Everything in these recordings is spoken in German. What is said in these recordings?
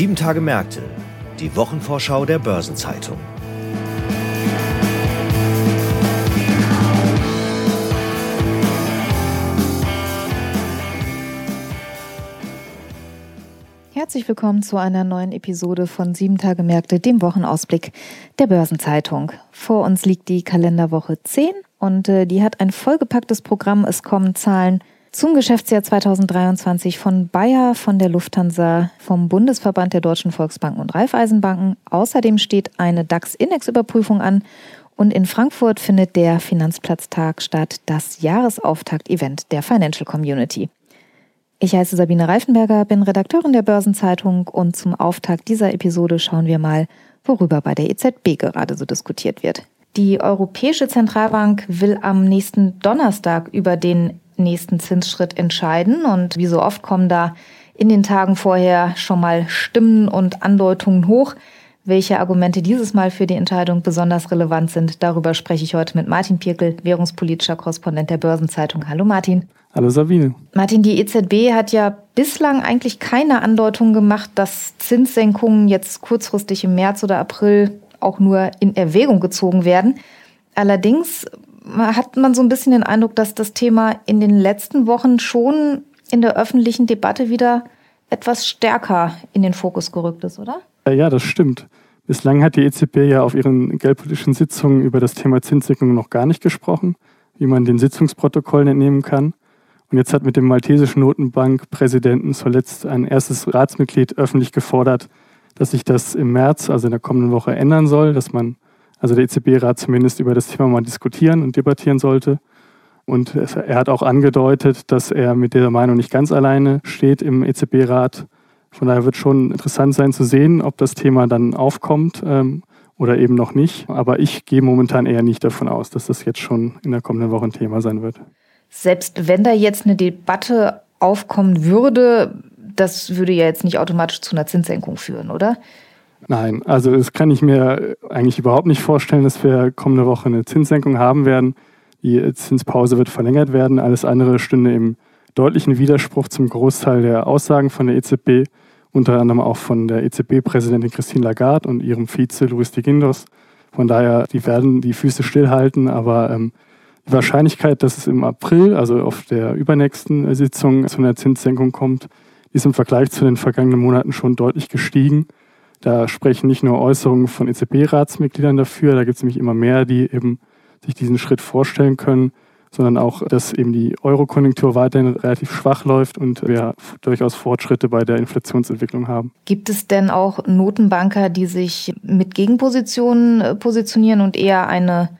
Sieben Tage Märkte, die Wochenvorschau der Börsenzeitung. Herzlich willkommen zu einer neuen Episode von Sieben Tage Märkte, dem Wochenausblick der Börsenzeitung. Vor uns liegt die Kalenderwoche 10 und äh, die hat ein vollgepacktes Programm. Es kommen Zahlen zum Geschäftsjahr 2023 von Bayer, von der Lufthansa, vom Bundesverband der Deutschen Volksbanken und Raiffeisenbanken. Außerdem steht eine DAX-Index-Überprüfung an und in Frankfurt findet der Finanzplatztag statt, das Jahresauftakt-Event der Financial Community. Ich heiße Sabine Reifenberger, bin Redakteurin der Börsenzeitung und zum Auftakt dieser Episode schauen wir mal, worüber bei der EZB gerade so diskutiert wird. Die Europäische Zentralbank will am nächsten Donnerstag über den nächsten Zinsschritt entscheiden. Und wie so oft kommen da in den Tagen vorher schon mal Stimmen und Andeutungen hoch. Welche Argumente dieses Mal für die Entscheidung besonders relevant sind, darüber spreche ich heute mit Martin Pirkel, währungspolitischer Korrespondent der Börsenzeitung. Hallo Martin. Hallo Sabine. Martin, die EZB hat ja bislang eigentlich keine Andeutung gemacht, dass Zinssenkungen jetzt kurzfristig im März oder April auch nur in Erwägung gezogen werden. Allerdings hat man so ein bisschen den Eindruck, dass das Thema in den letzten Wochen schon in der öffentlichen Debatte wieder etwas stärker in den Fokus gerückt ist, oder? Ja, das stimmt. Bislang hat die EZB ja auf ihren geldpolitischen Sitzungen über das Thema Zinssenkung noch gar nicht gesprochen, wie man den Sitzungsprotokollen entnehmen kann. Und jetzt hat mit dem maltesischen Notenbankpräsidenten zuletzt ein erstes Ratsmitglied öffentlich gefordert, dass sich das im März, also in der kommenden Woche, ändern soll, dass man also der EZB-Rat zumindest über das Thema mal diskutieren und debattieren sollte. Und er hat auch angedeutet, dass er mit dieser Meinung nicht ganz alleine steht im EZB-Rat. Von daher wird schon interessant sein zu sehen, ob das Thema dann aufkommt ähm, oder eben noch nicht. Aber ich gehe momentan eher nicht davon aus, dass das jetzt schon in der kommenden Woche ein Thema sein wird. Selbst wenn da jetzt eine Debatte aufkommen würde, das würde ja jetzt nicht automatisch zu einer Zinssenkung führen, oder? Nein, also das kann ich mir eigentlich überhaupt nicht vorstellen, dass wir kommende Woche eine Zinssenkung haben werden. Die Zinspause wird verlängert werden. Alles andere stünde im deutlichen Widerspruch zum Großteil der Aussagen von der EZB, unter anderem auch von der EZB-Präsidentin Christine Lagarde und ihrem Vize Luis de Guindos. Von daher, die werden die Füße stillhalten, aber ähm, die Wahrscheinlichkeit, dass es im April, also auf der übernächsten Sitzung, zu einer Zinssenkung kommt, ist im Vergleich zu den vergangenen Monaten schon deutlich gestiegen. Da sprechen nicht nur Äußerungen von EZB-Ratsmitgliedern dafür, da gibt es nämlich immer mehr, die eben sich diesen Schritt vorstellen können, sondern auch, dass eben die Euro-Konjunktur weiterhin relativ schwach läuft und wir durchaus Fortschritte bei der Inflationsentwicklung haben. Gibt es denn auch Notenbanker, die sich mit Gegenpositionen äh, positionieren und eher eine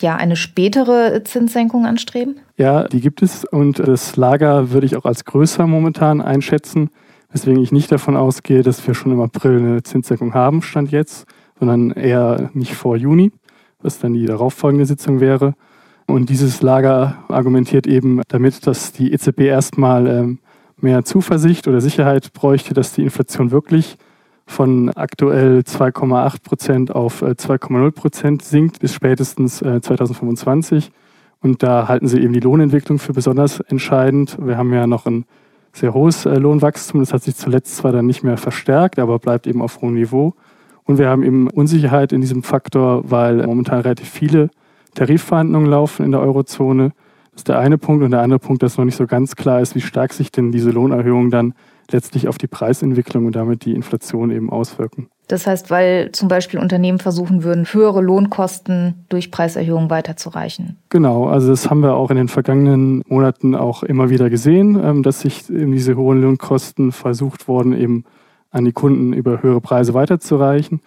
ja, eine spätere Zinssenkung anstreben? Ja, die gibt es und das Lager würde ich auch als größer momentan einschätzen. Weswegen ich nicht davon ausgehe, dass wir schon im April eine Zinssenkung haben, stand jetzt, sondern eher nicht vor Juni, was dann die darauffolgende Sitzung wäre. Und dieses Lager argumentiert eben damit, dass die EZB erstmal ähm, mehr Zuversicht oder Sicherheit bräuchte, dass die Inflation wirklich von aktuell 2,8 Prozent auf 2,0 äh, Prozent sinkt bis spätestens 2025. Äh, Und da halten sie eben die Lohnentwicklung für besonders entscheidend. Wir haben ja noch ein sehr hohes äh, Lohnwachstum. Das hat sich zuletzt zwar dann nicht mehr verstärkt, aber bleibt eben auf hohem Niveau. Und wir haben eben Unsicherheit in diesem Faktor, weil momentan relativ viele Tarifverhandlungen laufen in der Eurozone. Das ist der eine Punkt. Und der andere Punkt, dass noch nicht so ganz klar ist, wie stark sich denn diese Lohnerhöhungen dann letztlich auf die Preisentwicklung und damit die Inflation eben auswirken. Das heißt, weil zum Beispiel Unternehmen versuchen würden, höhere Lohnkosten durch Preiserhöhungen weiterzureichen. Genau, also das haben wir auch in den vergangenen Monaten auch immer wieder gesehen, ähm, dass sich eben diese hohen Lohnkosten versucht wurden, eben an die Kunden über höhere Preise weiterzureichen.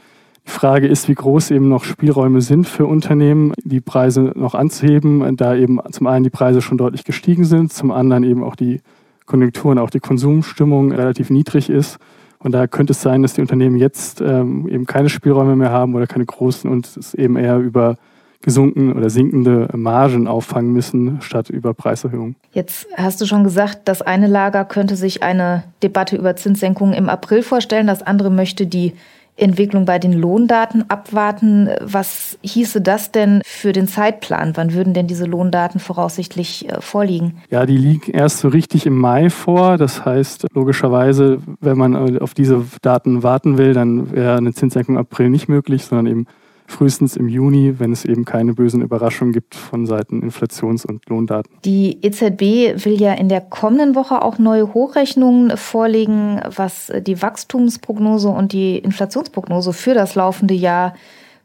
Die Frage ist, wie groß eben noch Spielräume sind für Unternehmen, die Preise noch anzuheben, da eben zum einen die Preise schon deutlich gestiegen sind, zum anderen eben auch die Konjunktur und auch die Konsumstimmung relativ niedrig ist. Und da könnte es sein, dass die Unternehmen jetzt ähm, eben keine Spielräume mehr haben oder keine großen und es eben eher über gesunken oder sinkende Margen auffangen müssen, statt über Preiserhöhungen. Jetzt hast du schon gesagt, das eine Lager könnte sich eine Debatte über Zinssenkungen im April vorstellen, das andere möchte die Entwicklung bei den Lohndaten abwarten. Was hieße das denn für den Zeitplan? Wann würden denn diese Lohndaten voraussichtlich äh, vorliegen? Ja, die liegen erst so richtig im Mai vor. Das heißt, logischerweise, wenn man auf diese Daten warten will, dann wäre eine Zinssenkung im April nicht möglich, sondern eben frühestens im Juni, wenn es eben keine bösen Überraschungen gibt von Seiten Inflations- und Lohndaten. Die EZB will ja in der kommenden Woche auch neue Hochrechnungen vorlegen, was die Wachstumsprognose und die Inflationsprognose für das laufende Jahr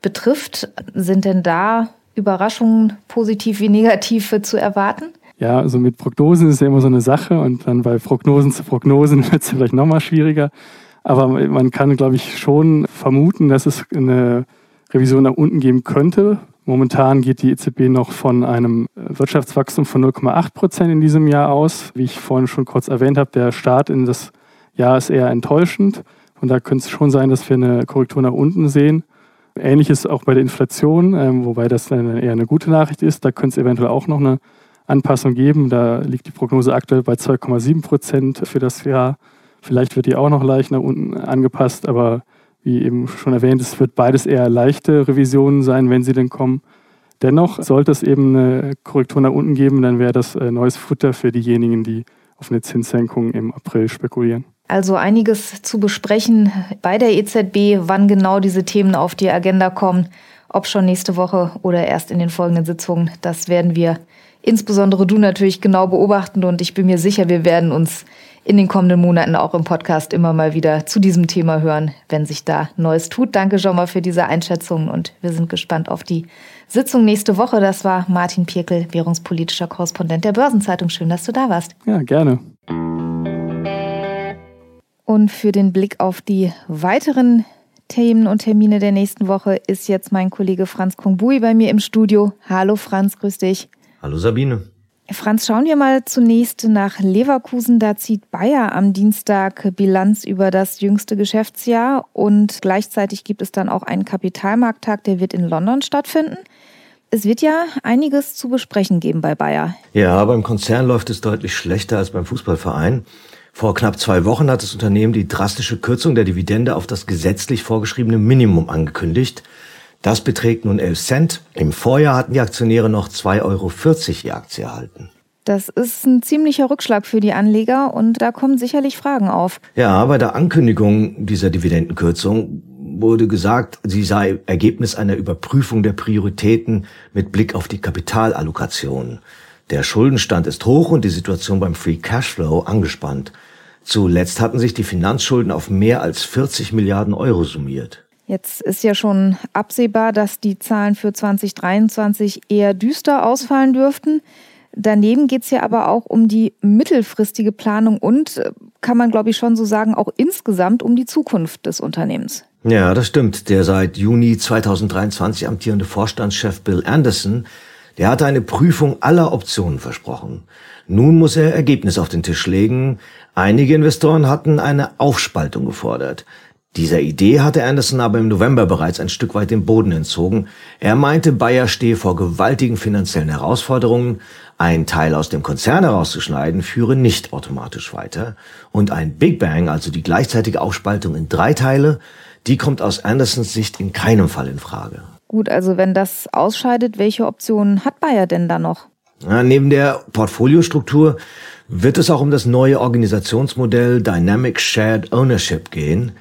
betrifft. Sind denn da Überraschungen positiv wie negativ zu erwarten? Ja, also mit Prognosen ist ja immer so eine Sache und dann bei Prognosen zu Prognosen wird es vielleicht nochmal schwieriger. Aber man kann, glaube ich, schon vermuten, dass es eine Revision nach unten geben könnte. Momentan geht die EZB noch von einem Wirtschaftswachstum von 0,8 Prozent in diesem Jahr aus. Wie ich vorhin schon kurz erwähnt habe, der Start in das Jahr ist eher enttäuschend. Und da könnte es schon sein, dass wir eine Korrektur nach unten sehen. Ähnliches auch bei der Inflation, ähm, wobei das dann eher eine gute Nachricht ist. Da könnte es eventuell auch noch eine Anpassung geben. Da liegt die Prognose aktuell bei 2,7 Prozent für das Jahr. Vielleicht wird die auch noch leicht nach unten angepasst, aber wie eben schon erwähnt, es wird beides eher leichte Revisionen sein, wenn sie denn kommen. Dennoch sollte es eben eine Korrektur nach unten geben, dann wäre das äh, neues Futter für diejenigen, die auf eine Zinssenkung im April spekulieren. Also einiges zu besprechen bei der EZB, wann genau diese Themen auf die Agenda kommen, ob schon nächste Woche oder erst in den folgenden Sitzungen, das werden wir insbesondere du natürlich genau beobachten und ich bin mir sicher, wir werden uns in den kommenden Monaten auch im Podcast immer mal wieder zu diesem Thema hören, wenn sich da Neues tut. Danke schon mal für diese Einschätzung und wir sind gespannt auf die Sitzung nächste Woche. Das war Martin Pirkel, währungspolitischer Korrespondent der Börsenzeitung. Schön, dass du da warst. Ja, gerne. Und für den Blick auf die weiteren Themen und Termine der nächsten Woche ist jetzt mein Kollege Franz Kongbui bei mir im Studio. Hallo Franz, grüß dich. Hallo Sabine. Franz, schauen wir mal zunächst nach Leverkusen. Da zieht Bayer am Dienstag Bilanz über das jüngste Geschäftsjahr und gleichzeitig gibt es dann auch einen Kapitalmarkttag, der wird in London stattfinden. Es wird ja einiges zu besprechen geben bei Bayer. Ja, beim Konzern läuft es deutlich schlechter als beim Fußballverein. Vor knapp zwei Wochen hat das Unternehmen die drastische Kürzung der Dividende auf das gesetzlich vorgeschriebene Minimum angekündigt. Das beträgt nun 11 Cent. Im Vorjahr hatten die Aktionäre noch 2,40 Euro je Aktie erhalten. Das ist ein ziemlicher Rückschlag für die Anleger und da kommen sicherlich Fragen auf. Ja, bei der Ankündigung dieser Dividendenkürzung wurde gesagt, sie sei Ergebnis einer Überprüfung der Prioritäten mit Blick auf die Kapitalallokation. Der Schuldenstand ist hoch und die Situation beim Free Cashflow angespannt. Zuletzt hatten sich die Finanzschulden auf mehr als 40 Milliarden Euro summiert. Jetzt ist ja schon absehbar, dass die Zahlen für 2023 eher düster ausfallen dürften. Daneben geht es ja aber auch um die mittelfristige Planung und, äh, kann man glaube ich schon so sagen, auch insgesamt um die Zukunft des Unternehmens. Ja, das stimmt. Der seit Juni 2023 amtierende Vorstandschef Bill Anderson, der hatte eine Prüfung aller Optionen versprochen. Nun muss er Ergebnisse auf den Tisch legen. Einige Investoren hatten eine Aufspaltung gefordert. Dieser Idee hatte Anderson aber im November bereits ein Stück weit den Boden entzogen. Er meinte, Bayer stehe vor gewaltigen finanziellen Herausforderungen. Ein Teil aus dem Konzern herauszuschneiden führe nicht automatisch weiter. Und ein Big Bang, also die gleichzeitige Aufspaltung in drei Teile, die kommt aus Andersons Sicht in keinem Fall in Frage. Gut, also wenn das ausscheidet, welche Optionen hat Bayer denn da noch? Ja, neben der Portfoliostruktur wird es auch um das neue Organisationsmodell Dynamic Shared Ownership gehen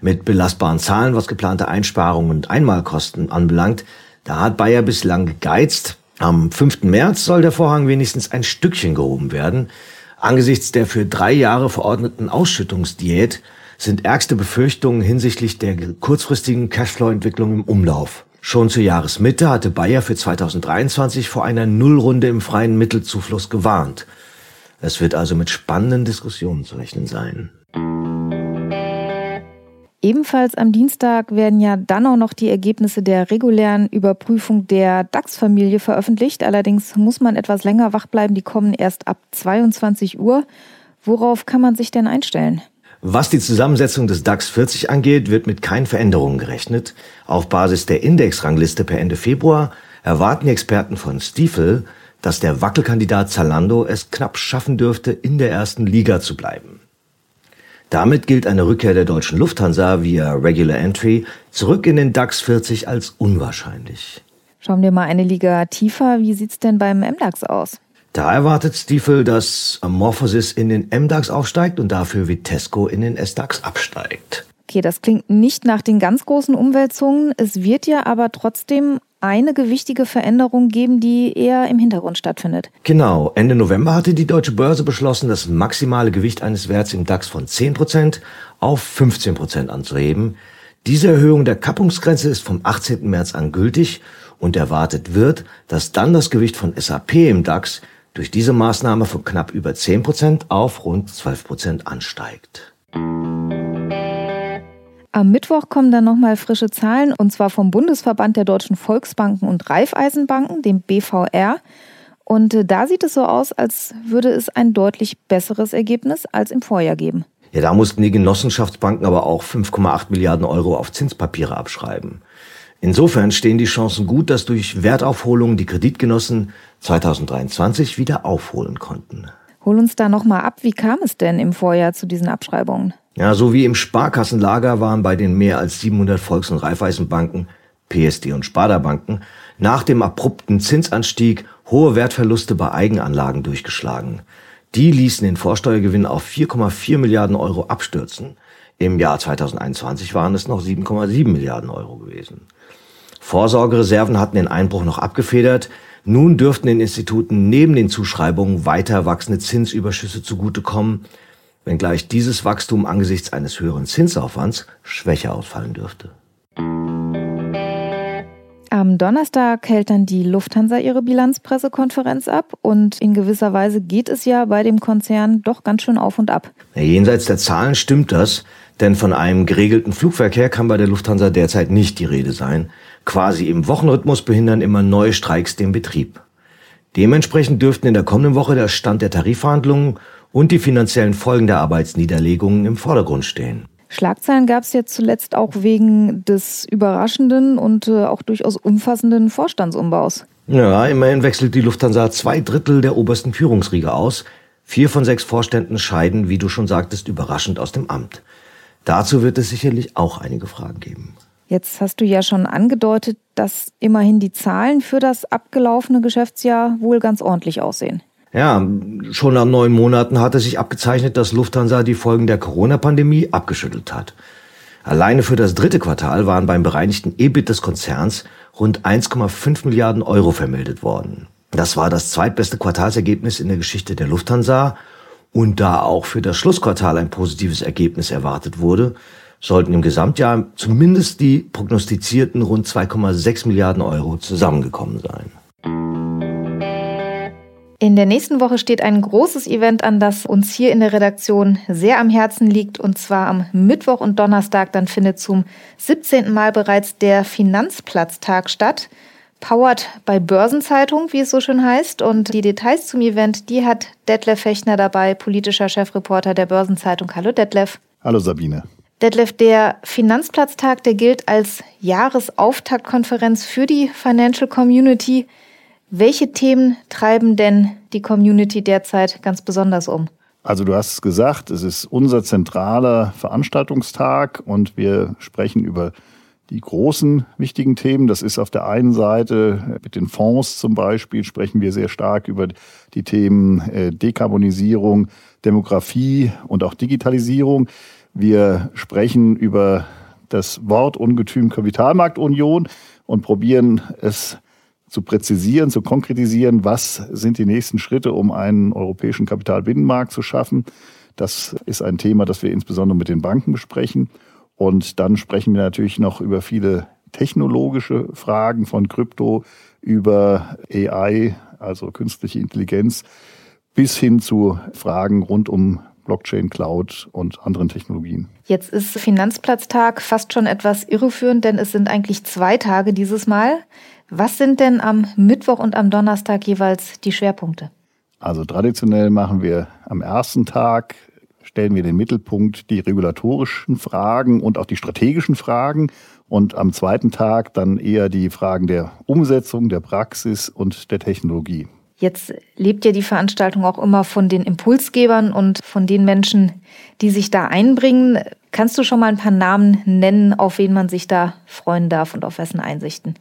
mit belastbaren Zahlen, was geplante Einsparungen und Einmalkosten anbelangt. Da hat Bayer bislang gegeizt. Am 5. März soll der Vorhang wenigstens ein Stückchen gehoben werden. Angesichts der für drei Jahre verordneten Ausschüttungsdiät sind ärgste Befürchtungen hinsichtlich der kurzfristigen Cashflow-Entwicklung im Umlauf. Schon zur Jahresmitte hatte Bayer für 2023 vor einer Nullrunde im freien Mittelzufluss gewarnt. Es wird also mit spannenden Diskussionen zu rechnen sein. Ebenfalls am Dienstag werden ja dann auch noch die Ergebnisse der regulären Überprüfung der DAX-Familie veröffentlicht. Allerdings muss man etwas länger wach bleiben. Die kommen erst ab 22 Uhr. Worauf kann man sich denn einstellen? Was die Zusammensetzung des DAX 40 angeht, wird mit keinen Veränderungen gerechnet. Auf Basis der Indexrangliste per Ende Februar erwarten die Experten von Stiefel, dass der Wackelkandidat Zalando es knapp schaffen dürfte, in der ersten Liga zu bleiben. Damit gilt eine Rückkehr der deutschen Lufthansa via Regular Entry zurück in den DAX 40 als unwahrscheinlich. Schauen wir mal eine Liga tiefer. Wie sieht's denn beim MDAX aus? Da erwartet Stiefel, dass Amorphosis in den MDAX aufsteigt und dafür Vitesco in den SDAX absteigt. Okay, das klingt nicht nach den ganz großen Umwälzungen. Es wird ja aber trotzdem eine gewichtige Veränderung geben, die eher im Hintergrund stattfindet. Genau. Ende November hatte die Deutsche Börse beschlossen, das maximale Gewicht eines Werts im DAX von 10% auf 15% anzuheben. Diese Erhöhung der Kappungsgrenze ist vom 18. März an gültig und erwartet wird, dass dann das Gewicht von SAP im DAX durch diese Maßnahme von knapp über 10% auf rund 12% ansteigt. Am Mittwoch kommen dann nochmal frische Zahlen und zwar vom Bundesverband der deutschen Volksbanken und Raiffeisenbanken, dem BVR. Und äh, da sieht es so aus, als würde es ein deutlich besseres Ergebnis als im Vorjahr geben. Ja, da mussten die Genossenschaftsbanken aber auch 5,8 Milliarden Euro auf Zinspapiere abschreiben. Insofern stehen die Chancen gut, dass durch Wertaufholungen die Kreditgenossen 2023 wieder aufholen konnten. Hol uns da nochmal ab, wie kam es denn im Vorjahr zu diesen Abschreibungen? Ja, so wie im Sparkassenlager waren bei den mehr als 700 Volks- und Raiffeisenbanken, PSD und Sparda-Banken nach dem abrupten Zinsanstieg hohe Wertverluste bei Eigenanlagen durchgeschlagen. Die ließen den Vorsteuergewinn auf 4,4 Milliarden Euro abstürzen. Im Jahr 2021 waren es noch 7,7 Milliarden Euro gewesen. Vorsorgereserven hatten den Einbruch noch abgefedert. Nun dürften den Instituten neben den Zuschreibungen weiter wachsende Zinsüberschüsse zugutekommen, wenngleich dieses Wachstum angesichts eines höheren Zinsaufwands schwächer ausfallen dürfte. Am Donnerstag hält dann die Lufthansa ihre Bilanzpressekonferenz ab und in gewisser Weise geht es ja bei dem Konzern doch ganz schön auf und ab. Ja, jenseits der Zahlen stimmt das, denn von einem geregelten Flugverkehr kann bei der Lufthansa derzeit nicht die Rede sein. Quasi im Wochenrhythmus behindern immer neue Streiks den Betrieb. Dementsprechend dürften in der kommenden Woche der Stand der Tarifverhandlungen und die finanziellen Folgen der Arbeitsniederlegungen im Vordergrund stehen. Schlagzeilen gab es jetzt zuletzt auch wegen des überraschenden und äh, auch durchaus umfassenden Vorstandsumbaus. Ja, immerhin wechselt die Lufthansa zwei Drittel der obersten Führungsriege aus. Vier von sechs Vorständen scheiden, wie du schon sagtest, überraschend aus dem Amt. Dazu wird es sicherlich auch einige Fragen geben. Jetzt hast du ja schon angedeutet, dass immerhin die Zahlen für das abgelaufene Geschäftsjahr wohl ganz ordentlich aussehen. Ja, schon nach neun Monaten hatte sich abgezeichnet, dass Lufthansa die Folgen der Corona-Pandemie abgeschüttelt hat. Alleine für das dritte Quartal waren beim bereinigten EBIT des Konzerns rund 1,5 Milliarden Euro vermeldet worden. Das war das zweitbeste Quartalsergebnis in der Geschichte der Lufthansa und da auch für das Schlussquartal ein positives Ergebnis erwartet wurde, sollten im Gesamtjahr zumindest die prognostizierten rund 2,6 Milliarden Euro zusammengekommen sein. In der nächsten Woche steht ein großes Event an, das uns hier in der Redaktion sehr am Herzen liegt. Und zwar am Mittwoch und Donnerstag. Dann findet zum 17. Mal bereits der Finanzplatztag statt. Powered bei Börsenzeitung, wie es so schön heißt. Und die Details zum Event, die hat Detlef Fechner dabei, politischer Chefreporter der Börsenzeitung. Hallo Detlef. Hallo Sabine. Detlef, der Finanzplatztag, der gilt als Jahresauftaktkonferenz für die Financial Community. Welche Themen treiben denn die Community derzeit ganz besonders um? Also du hast es gesagt, es ist unser zentraler Veranstaltungstag und wir sprechen über die großen wichtigen Themen. Das ist auf der einen Seite mit den Fonds zum Beispiel sprechen wir sehr stark über die Themen äh, Dekarbonisierung, Demografie und auch Digitalisierung. Wir sprechen über das Wort Ungetüm Kapitalmarktunion und probieren es zu präzisieren, zu konkretisieren, was sind die nächsten Schritte, um einen europäischen Kapitalbinnenmarkt zu schaffen. Das ist ein Thema, das wir insbesondere mit den Banken besprechen. Und dann sprechen wir natürlich noch über viele technologische Fragen von Krypto über AI, also künstliche Intelligenz, bis hin zu Fragen rund um Blockchain, Cloud und anderen Technologien. Jetzt ist Finanzplatztag fast schon etwas irreführend, denn es sind eigentlich zwei Tage dieses Mal. Was sind denn am Mittwoch und am Donnerstag jeweils die Schwerpunkte? Also traditionell machen wir am ersten Tag, stellen wir den Mittelpunkt die regulatorischen Fragen und auch die strategischen Fragen und am zweiten Tag dann eher die Fragen der Umsetzung, der Praxis und der Technologie. Jetzt lebt ja die Veranstaltung auch immer von den Impulsgebern und von den Menschen, die sich da einbringen. Kannst du schon mal ein paar Namen nennen, auf wen man sich da freuen darf und auf wessen Einsichten?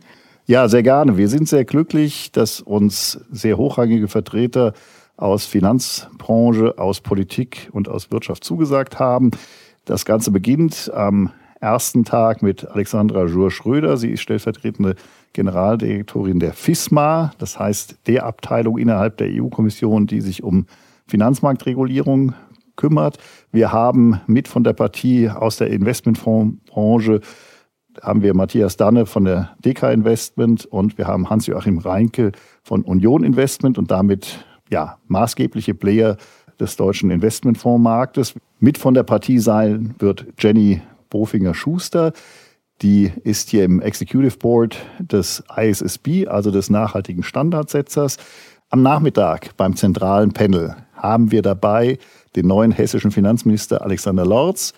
Ja, sehr gerne. Wir sind sehr glücklich, dass uns sehr hochrangige Vertreter aus Finanzbranche, aus Politik und aus Wirtschaft zugesagt haben. Das Ganze beginnt am ersten Tag mit Alexandra Jour-Schröder. Sie ist stellvertretende Generaldirektorin der FISMA, das heißt der Abteilung innerhalb der EU-Kommission, die sich um Finanzmarktregulierung kümmert. Wir haben mit von der Partie aus der Investmentfondsbranche haben wir Matthias Danne von der DK Investment und wir haben Hans-Joachim Reinke von Union Investment und damit ja maßgebliche Player des deutschen Investmentfondsmarktes. Mit von der Partie sein wird Jenny Bofinger-Schuster. Die ist hier im Executive Board des ISSB, also des nachhaltigen Standardsetzers. Am Nachmittag beim zentralen Panel haben wir dabei den neuen hessischen Finanzminister Alexander Lorz.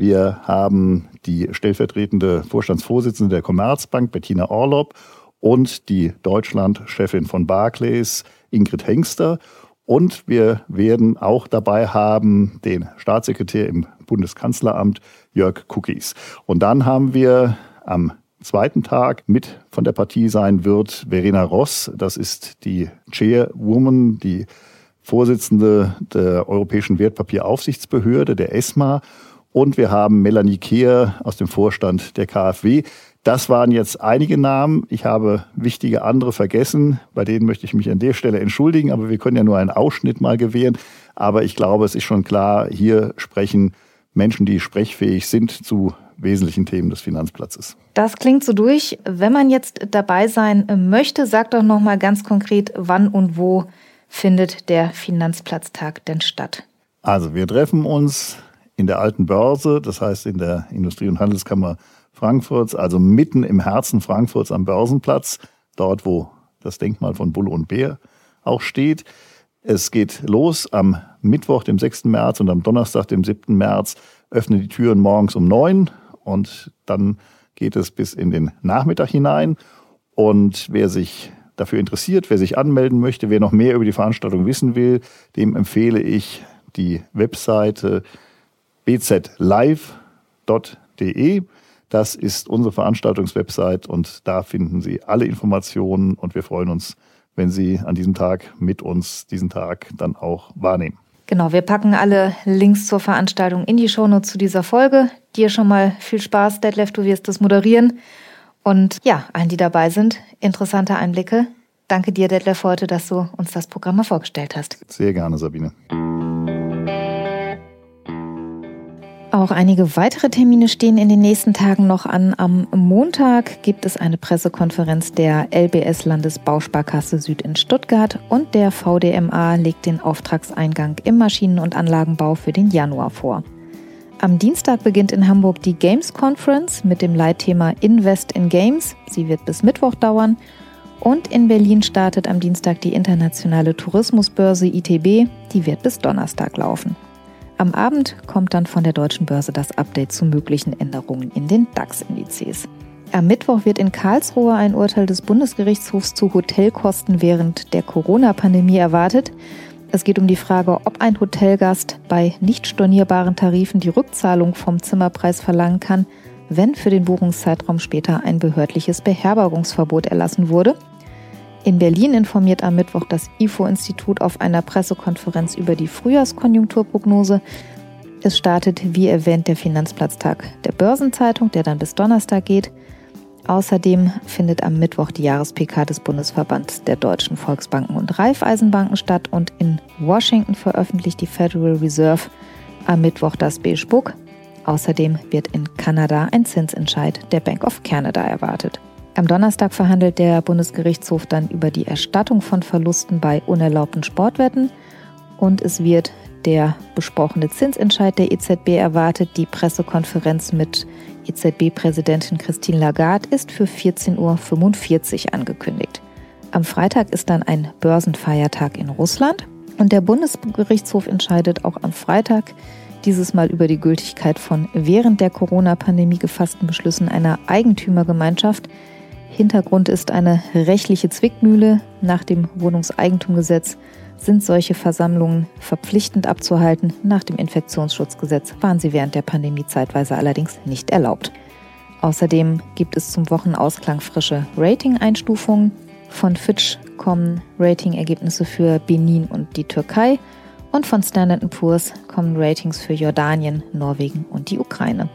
Wir haben die stellvertretende Vorstandsvorsitzende der Commerzbank, Bettina Orlob, und die Deutschlandchefin von Barclays, Ingrid Hengster. Und wir werden auch dabei haben den Staatssekretär im Bundeskanzleramt, Jörg Cookies. Und dann haben wir am zweiten Tag mit von der Partie sein wird Verena Ross. Das ist die Chairwoman, die Vorsitzende der Europäischen Wertpapieraufsichtsbehörde, der ESMA. Und wir haben Melanie Kehr aus dem Vorstand der KfW. Das waren jetzt einige Namen. Ich habe wichtige andere vergessen. Bei denen möchte ich mich an der Stelle entschuldigen, aber wir können ja nur einen Ausschnitt mal gewähren. Aber ich glaube, es ist schon klar, hier sprechen Menschen, die sprechfähig sind zu wesentlichen Themen des Finanzplatzes. Das klingt so durch. Wenn man jetzt dabei sein möchte, sag doch noch mal ganz konkret, wann und wo findet der Finanzplatztag denn statt? Also, wir treffen uns in der alten Börse, das heißt in der Industrie- und Handelskammer Frankfurts, also mitten im Herzen Frankfurts am Börsenplatz, dort wo das Denkmal von Bull und Bär auch steht. Es geht los am Mittwoch, dem 6. März und am Donnerstag, dem 7. März, öffnen die Türen morgens um neun und dann geht es bis in den Nachmittag hinein. Und wer sich dafür interessiert, wer sich anmelden möchte, wer noch mehr über die Veranstaltung wissen will, dem empfehle ich die Webseite bzlive.de. Das ist unsere Veranstaltungswebsite und da finden Sie alle Informationen und wir freuen uns, wenn Sie an diesem Tag mit uns diesen Tag dann auch wahrnehmen. Genau, wir packen alle Links zur Veranstaltung in die Shownotes zu dieser Folge. Dir schon mal viel Spaß, Detlef, du wirst das moderieren. Und ja, allen, die dabei sind, interessante Einblicke. Danke dir, Detlef, heute, dass du uns das Programm mal vorgestellt hast. Sehr gerne, Sabine. Auch einige weitere Termine stehen in den nächsten Tagen noch an. Am Montag gibt es eine Pressekonferenz der LBS Landesbausparkasse Süd in Stuttgart und der VDMA legt den Auftragseingang im Maschinen- und Anlagenbau für den Januar vor. Am Dienstag beginnt in Hamburg die Games Conference mit dem Leitthema Invest in Games. Sie wird bis Mittwoch dauern. Und in Berlin startet am Dienstag die internationale Tourismusbörse ITB. Die wird bis Donnerstag laufen. Am Abend kommt dann von der deutschen Börse das Update zu möglichen Änderungen in den DAX-Indizes. Am Mittwoch wird in Karlsruhe ein Urteil des Bundesgerichtshofs zu Hotelkosten während der Corona-Pandemie erwartet. Es geht um die Frage, ob ein Hotelgast bei nicht stornierbaren Tarifen die Rückzahlung vom Zimmerpreis verlangen kann, wenn für den Buchungszeitraum später ein behördliches Beherbergungsverbot erlassen wurde. In Berlin informiert am Mittwoch das IFO-Institut auf einer Pressekonferenz über die Frühjahrskonjunkturprognose. Es startet, wie erwähnt, der Finanzplatztag der Börsenzeitung, der dann bis Donnerstag geht. Außerdem findet am Mittwoch die Jahrespk des Bundesverbands der deutschen Volksbanken und Raiffeisenbanken statt und in Washington veröffentlicht die Federal Reserve am Mittwoch das Book. Außerdem wird in Kanada ein Zinsentscheid der Bank of Canada erwartet. Am Donnerstag verhandelt der Bundesgerichtshof dann über die Erstattung von Verlusten bei unerlaubten Sportwetten und es wird der besprochene Zinsentscheid der EZB erwartet. Die Pressekonferenz mit EZB-Präsidentin Christine Lagarde ist für 14.45 Uhr angekündigt. Am Freitag ist dann ein Börsenfeiertag in Russland und der Bundesgerichtshof entscheidet auch am Freitag dieses Mal über die Gültigkeit von während der Corona-Pandemie gefassten Beschlüssen einer Eigentümergemeinschaft, Hintergrund ist eine rechtliche Zwickmühle. Nach dem Wohnungseigentumgesetz sind solche Versammlungen verpflichtend abzuhalten. Nach dem Infektionsschutzgesetz waren sie während der Pandemie zeitweise allerdings nicht erlaubt. Außerdem gibt es zum Wochenausklang frische Rating-Einstufungen. Von Fitch kommen Rating-Ergebnisse für Benin und die Türkei und von Standard Poor's kommen Ratings für Jordanien, Norwegen und die Ukraine.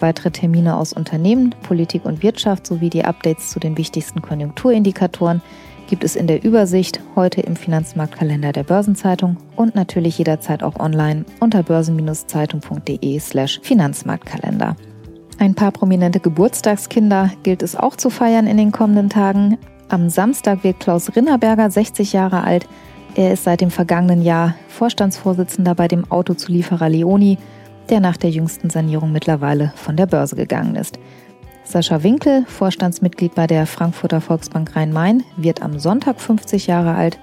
Weitere Termine aus Unternehmen, Politik und Wirtschaft sowie die Updates zu den wichtigsten Konjunkturindikatoren gibt es in der Übersicht heute im Finanzmarktkalender der Börsenzeitung und natürlich jederzeit auch online unter börsen-zeitung.de/slash Finanzmarktkalender. Ein paar prominente Geburtstagskinder gilt es auch zu feiern in den kommenden Tagen. Am Samstag wird Klaus Rinnerberger 60 Jahre alt. Er ist seit dem vergangenen Jahr Vorstandsvorsitzender bei dem Autozulieferer Leoni, der nach der jüngsten Sanierung mittlerweile von der Börse gegangen ist. Sascha Winkel, Vorstandsmitglied bei der Frankfurter Volksbank Rhein-Main, wird am Sonntag 50 Jahre alt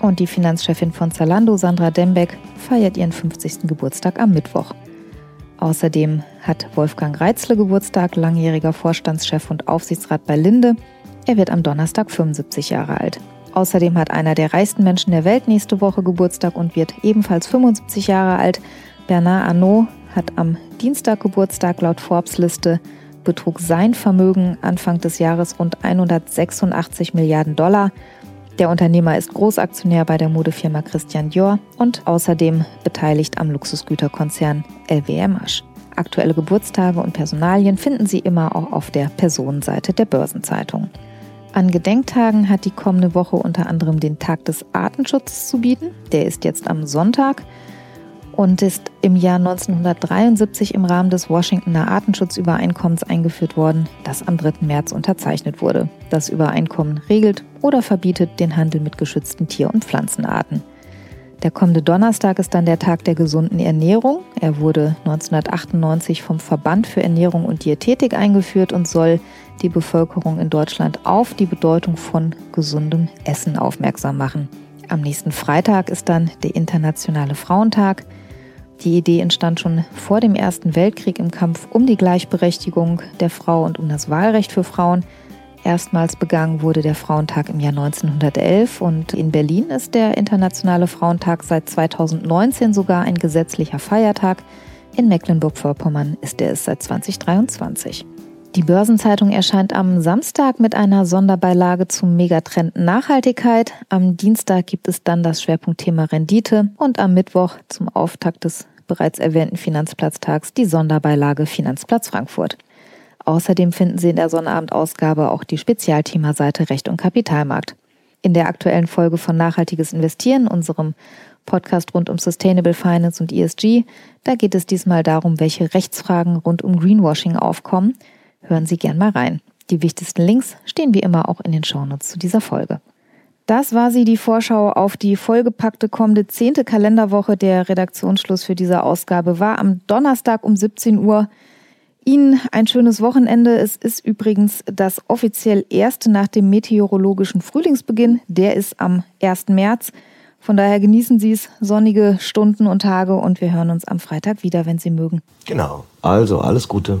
und die Finanzchefin von Zalando, Sandra Dembeck, feiert ihren 50. Geburtstag am Mittwoch. Außerdem hat Wolfgang Reitzle Geburtstag, langjähriger Vorstandschef und Aufsichtsrat bei Linde. Er wird am Donnerstag 75 Jahre alt. Außerdem hat einer der reichsten Menschen der Welt nächste Woche Geburtstag und wird ebenfalls 75 Jahre alt. Bernard Arnault hat am Dienstag Geburtstag laut Forbes-Liste betrug sein Vermögen Anfang des Jahres rund 186 Milliarden Dollar. Der Unternehmer ist Großaktionär bei der Modefirma Christian Dior und außerdem beteiligt am Luxusgüterkonzern LWMH. Aktuelle Geburtstage und Personalien finden Sie immer auch auf der Personenseite der Börsenzeitung. An Gedenktagen hat die kommende Woche unter anderem den Tag des Artenschutzes zu bieten. Der ist jetzt am Sonntag und ist im Jahr 1973 im Rahmen des Washingtoner Artenschutzübereinkommens eingeführt worden, das am 3. März unterzeichnet wurde. Das Übereinkommen regelt oder verbietet den Handel mit geschützten Tier- und Pflanzenarten. Der kommende Donnerstag ist dann der Tag der gesunden Ernährung. Er wurde 1998 vom Verband für Ernährung und Diätetik eingeführt und soll die Bevölkerung in Deutschland auf die Bedeutung von gesundem Essen aufmerksam machen. Am nächsten Freitag ist dann der Internationale Frauentag. Die Idee entstand schon vor dem Ersten Weltkrieg im Kampf um die Gleichberechtigung der Frau und um das Wahlrecht für Frauen. Erstmals begangen wurde der Frauentag im Jahr 1911 und in Berlin ist der Internationale Frauentag seit 2019 sogar ein gesetzlicher Feiertag. In Mecklenburg-Vorpommern ist er es seit 2023. Die Börsenzeitung erscheint am Samstag mit einer Sonderbeilage zum Megatrend Nachhaltigkeit. Am Dienstag gibt es dann das Schwerpunktthema Rendite und am Mittwoch zum Auftakt des bereits erwähnten Finanzplatztags die Sonderbeilage Finanzplatz Frankfurt. Außerdem finden Sie in der Sonnabendausgabe auch die Spezialthemaseite Recht und Kapitalmarkt. In der aktuellen Folge von Nachhaltiges Investieren, unserem Podcast rund um Sustainable Finance und ESG, da geht es diesmal darum, welche Rechtsfragen rund um Greenwashing aufkommen – Hören Sie gern mal rein. Die wichtigsten Links stehen wie immer auch in den Shownotes zu dieser Folge. Das war sie, die Vorschau auf die vollgepackte kommende zehnte Kalenderwoche. Der Redaktionsschluss für diese Ausgabe war am Donnerstag um 17 Uhr. Ihnen ein schönes Wochenende. Es ist übrigens das offiziell erste nach dem meteorologischen Frühlingsbeginn. Der ist am 1. März. Von daher genießen Sie es, sonnige Stunden und Tage und wir hören uns am Freitag wieder, wenn Sie mögen. Genau. Also alles Gute.